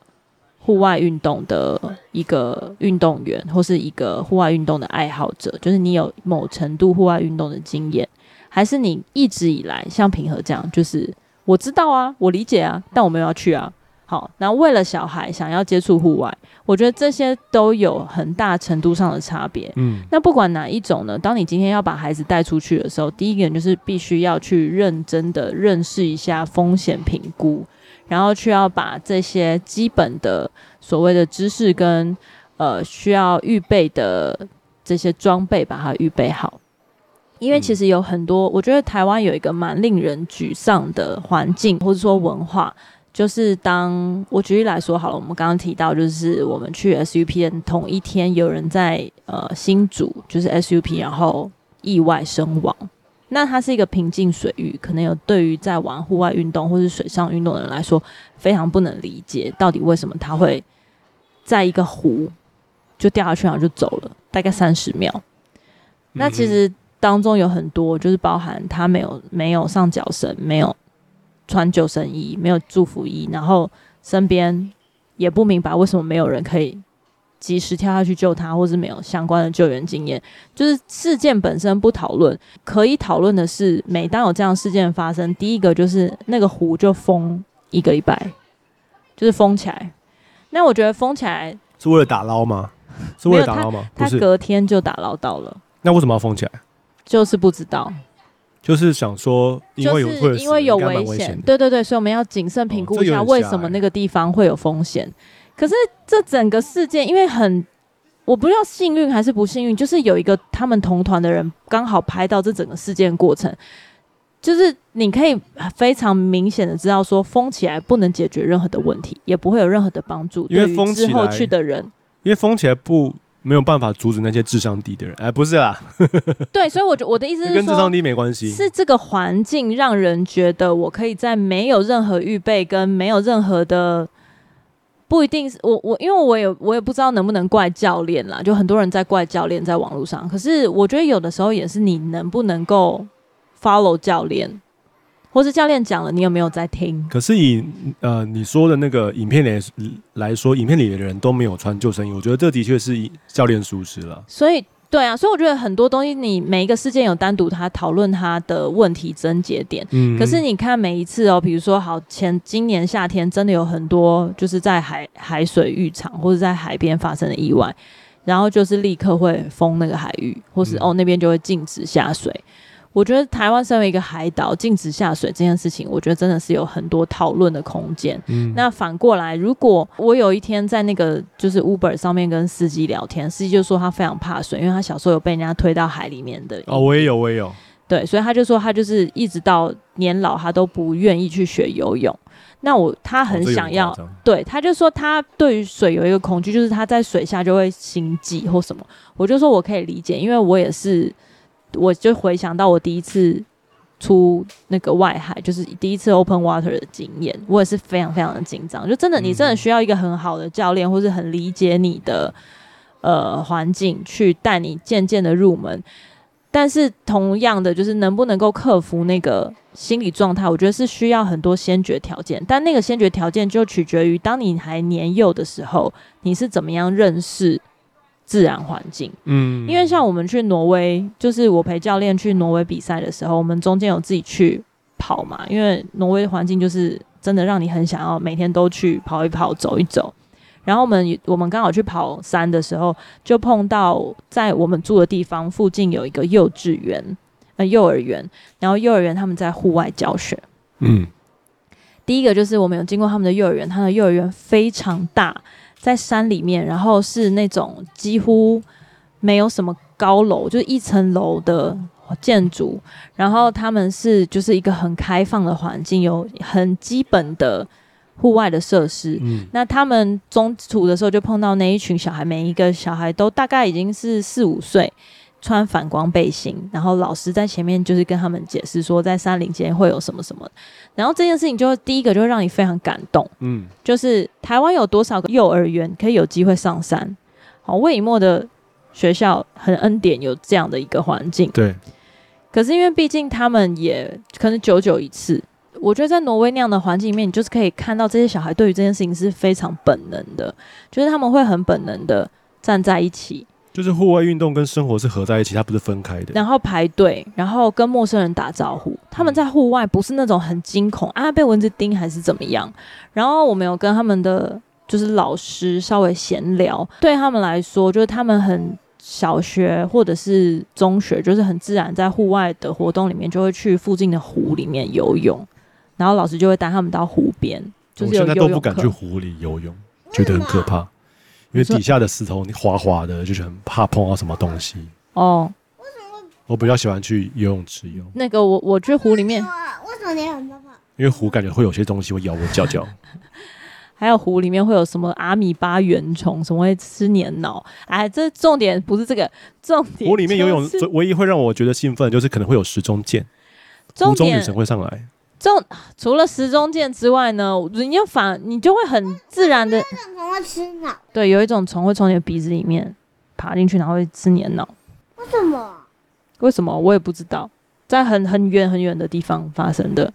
户外运动的一个运动员，或是一个户外运动的爱好者？就是你有某程度户外运动的经验，还是你一直以来像平和这样，就是。我知道啊，我理解啊，但我没有要去啊。好，那为了小孩想要接触户外，我觉得这些都有很大程度上的差别。嗯，那不管哪一种呢，当你今天要把孩子带出去的时候，第一个人就是必须要去认真的认识一下风险评估，然后去要把这些基本的所谓的知识跟呃需要预备的这些装备，把它预备好。因为其实有很多，我觉得台湾有一个蛮令人沮丧的环境，或者说文化，就是当我举例来说好了，我们刚刚提到，就是我们去 SUP 的同一天，有人在呃新竹就是 SUP，然后意外身亡。那它是一个平静水域，可能有对于在玩户外运动或是水上运动的人来说，非常不能理解，到底为什么他会在一个湖就掉下去，然后就走了，大概三十秒。那其实。当中有很多，就是包含他没有没有上脚绳，没有穿救生衣，没有祝福衣，然后身边也不明白为什么没有人可以及时跳下去救他，或是没有相关的救援经验。就是事件本身不讨论，可以讨论的是，每当有这样事件发生，第一个就是那个湖就封一个礼拜，就是封起来。那我觉得封起来是为了打捞吗？是为了打捞吗？他隔天就打捞到了。那为什么要封起来？就是不知道。就是想说，因为有就是因为有危险，对对对，所以我们要谨慎评估一下为什么那个地方会有风险。哦、可是这整个事件，因为很，我不知道幸运还是不幸运，就是有一个他们同团的人刚好拍到这整个事件过程，就是你可以非常明显的知道说，封起来不能解决任何的问题，也不会有任何的帮助，因为封之后去的人，因为封起来不。没有办法阻止那些智商低的人，哎，不是啦。对，所以我，我我的意思是，跟智商低没关系，是这个环境让人觉得我可以在没有任何预备跟没有任何的，不一定是我我，因为我也我也不知道能不能怪教练啦，就很多人在怪教练在网络上，可是我觉得有的时候也是你能不能够 follow 教练。或是教练讲了，你有没有在听？可是以呃你说的那个影片里来说，影片里的人都没有穿救生衣，我觉得这的确是教练疏失了。所以对啊，所以我觉得很多东西，你每一个事件有单独他讨论他的问题症结点。嗯。可是你看每一次哦，比如说好前今年夏天真的有很多就是在海海水浴场或者在海边发生的意外，然后就是立刻会封那个海域，或是、嗯、哦那边就会禁止下水。我觉得台湾身为一个海岛，禁止下水这件事情，我觉得真的是有很多讨论的空间。嗯，那反过来，如果我有一天在那个就是 Uber 上面跟司机聊天，司机就说他非常怕水，因为他小时候有被人家推到海里面的。哦，我也有，我也有。对，所以他就说他就是一直到年老，他都不愿意去学游泳。那我他很想要，哦、对，他就说他对于水有一个恐惧，就是他在水下就会心悸或什么。我就说我可以理解，因为我也是。我就回想到我第一次出那个外海，就是第一次 open water 的经验，我也是非常非常的紧张。就真的，你真的需要一个很好的教练，或是很理解你的呃环境，去带你渐渐的入门。但是同样的，就是能不能够克服那个心理状态，我觉得是需要很多先决条件。但那个先决条件就取决于当你还年幼的时候，你是怎么样认识。自然环境，嗯，因为像我们去挪威，就是我陪教练去挪威比赛的时候，我们中间有自己去跑嘛，因为挪威的环境就是真的让你很想要每天都去跑一跑、走一走。然后我们我们刚好去跑山的时候，就碰到在我们住的地方附近有一个幼稚园，呃，幼儿园，然后幼儿园他们在户外教学，嗯，第一个就是我们有经过他们的幼儿园，他的幼儿园非常大。在山里面，然后是那种几乎没有什么高楼，就是一层楼的建筑。然后他们是就是一个很开放的环境，有很基本的户外的设施。嗯，那他们中途的时候就碰到那一群小孩，每一个小孩都大概已经是四五岁。穿反光背心，然后老师在前面就是跟他们解释说，在山林间会有什么什么，然后这件事情就第一个就会让你非常感动，嗯，就是台湾有多少个幼儿园可以有机会上山？好，魏以沫的学校很恩典有这样的一个环境，对。可是因为毕竟他们也可能久久一次，我觉得在挪威那样的环境里面，你就是可以看到这些小孩对于这件事情是非常本能的，就是他们会很本能的站在一起。就是户外运动跟生活是合在一起，它不是分开的。然后排队，然后跟陌生人打招呼。他们在户外不是那种很惊恐啊，被蚊子叮还是怎么样。然后我们有跟他们的就是老师稍微闲聊，对他们来说，就是他们很小学或者是中学，就是很自然在户外的活动里面，就会去附近的湖里面游泳。然后老师就会带他们到湖边，就是现在都不敢去湖里游泳，觉得很可怕。因为底下的石头你滑滑的，就是很怕碰到什么东西。哦，为什么？我比较喜欢去游泳池游。那个我我去湖里面，为什么你很怕？因为湖感觉会有些东西会咬我脚脚。还有湖里面会有什么阿米巴原虫，什么会吃年脑？哎，这重点不是这个，重点。湖里面游泳唯一会让我觉得兴奋，就是可能会有时钟剑，湖中女神会上来。这除了时钟键之外呢，你就反你就会很自然的。虫会吃脑。对，有一种虫会从你的鼻子里面爬进去，然后会吃你的脑。为什么？为什么？我也不知道，在很很远很远的地方发生的。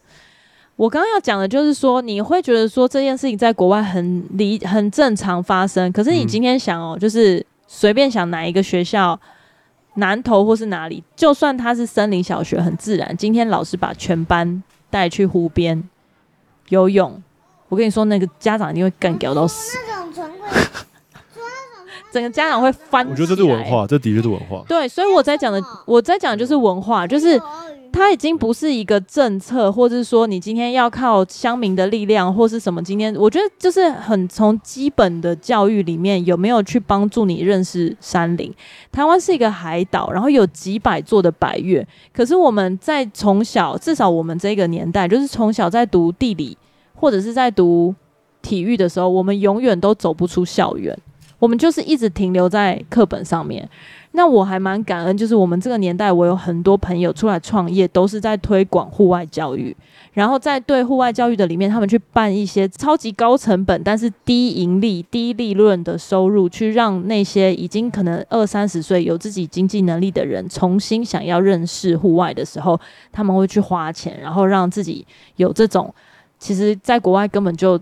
我刚刚要讲的就是说，你会觉得说这件事情在国外很理很正常发生，可是你今天想哦，就是随便想哪一个学校，南投或是哪里，就算它是森林小学，很自然，今天老师把全班。带去湖边游泳，我跟你说，那个家长一定会干掉到死，那种纯贵，整个家长会翻。我觉得这是文化，这的确是文化。对，所以我在讲的，我在讲的就是文化，就是。它已经不是一个政策，或者是说你今天要靠乡民的力量，或是什么。今天我觉得就是很从基本的教育里面有没有去帮助你认识山林。台湾是一个海岛，然后有几百座的百岳，可是我们在从小，至少我们这个年代，就是从小在读地理或者是在读体育的时候，我们永远都走不出校园，我们就是一直停留在课本上面。那我还蛮感恩，就是我们这个年代，我有很多朋友出来创业，都是在推广户外教育，然后在对户外教育的里面，他们去办一些超级高成本，但是低盈利、低利润的收入，去让那些已经可能二三十岁有自己经济能力的人，重新想要认识户外的时候，他们会去花钱，然后让自己有这种，其实在国外根本就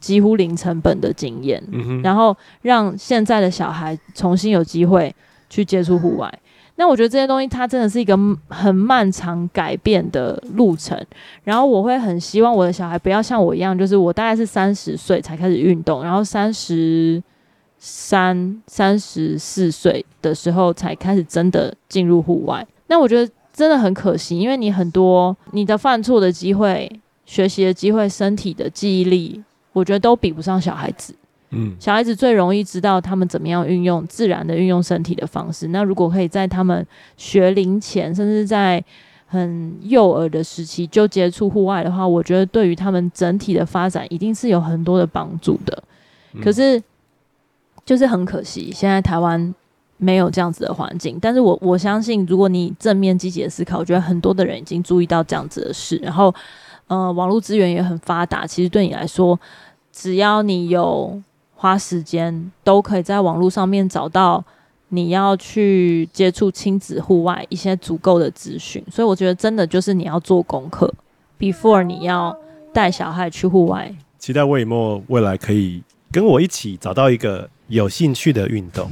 几乎零成本的经验，嗯，然后让现在的小孩重新有机会。去接触户外，那我觉得这些东西它真的是一个很漫长改变的路程。然后我会很希望我的小孩不要像我一样，就是我大概是三十岁才开始运动，然后三十三、三十四岁的时候才开始真的进入户外。那我觉得真的很可惜，因为你很多你的犯错的机会、学习的机会、身体的记忆力，我觉得都比不上小孩子。嗯，小孩子最容易知道他们怎么样运用自然的运用身体的方式。那如果可以在他们学龄前，甚至在很幼儿的时期就接触户外的话，我觉得对于他们整体的发展一定是有很多的帮助的。可是，就是很可惜，现在台湾没有这样子的环境。但是我我相信，如果你正面积极的思考，我觉得很多的人已经注意到这样子的事。然后，呃，网络资源也很发达，其实对你来说，只要你有。花时间都可以在网络上面找到你要去接触亲子户外一些足够的资讯，所以我觉得真的就是你要做功课，before 你要带小孩去户外。期待魏以沫未来可以跟我一起找到一个有兴趣的运动。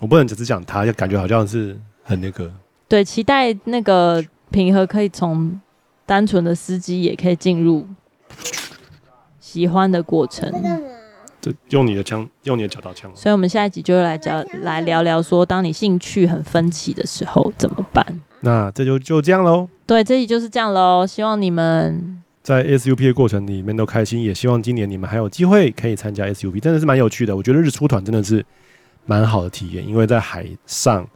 我不能只是讲他，就感觉好像是很那个。对，期待那个平和可以从单纯的司机也可以进入喜欢的过程。就用你的枪，用你的脚踏枪。所以，我们下一集就来讲，来聊聊说，当你兴趣很分歧的时候怎么办？那这就就这样喽。对，这集就是这样喽。希望你们在 SUP 的过程里面都开心，也希望今年你们还有机会可以参加 SUP，真的是蛮有趣的。我觉得日出团真的是蛮好的体验，因为在海上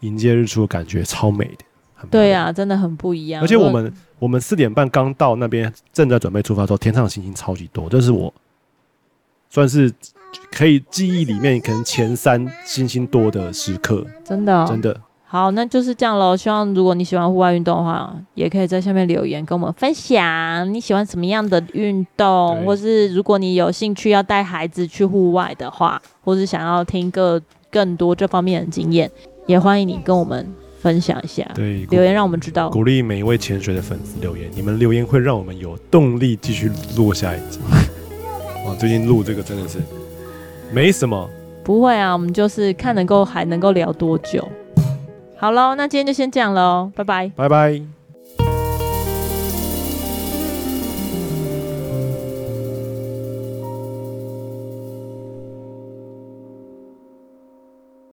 迎接日出的感觉超美的。对呀、啊，真的很不一样。而且我们我们四点半刚到那边，正在准备出发的时候，天上的星星超级多，这是我。算是可以记忆里面可能前三星星多的时刻，真的、哦、真的好，那就是这样喽。希望如果你喜欢户外运动的话，也可以在下面留言跟我们分享你喜欢什么样的运动，或是如果你有兴趣要带孩子去户外的话，或是想要听个更多这方面的经验，也欢迎你跟我们分享一下。对，留言让我们知道，鼓励每一位潜水的粉丝留言，你们留言会让我们有动力继续录下一集。最近录这个真的是没什么，不会啊，我们就是看能够还能够聊多久。好喽，那今天就先这样喽，拜拜，拜拜。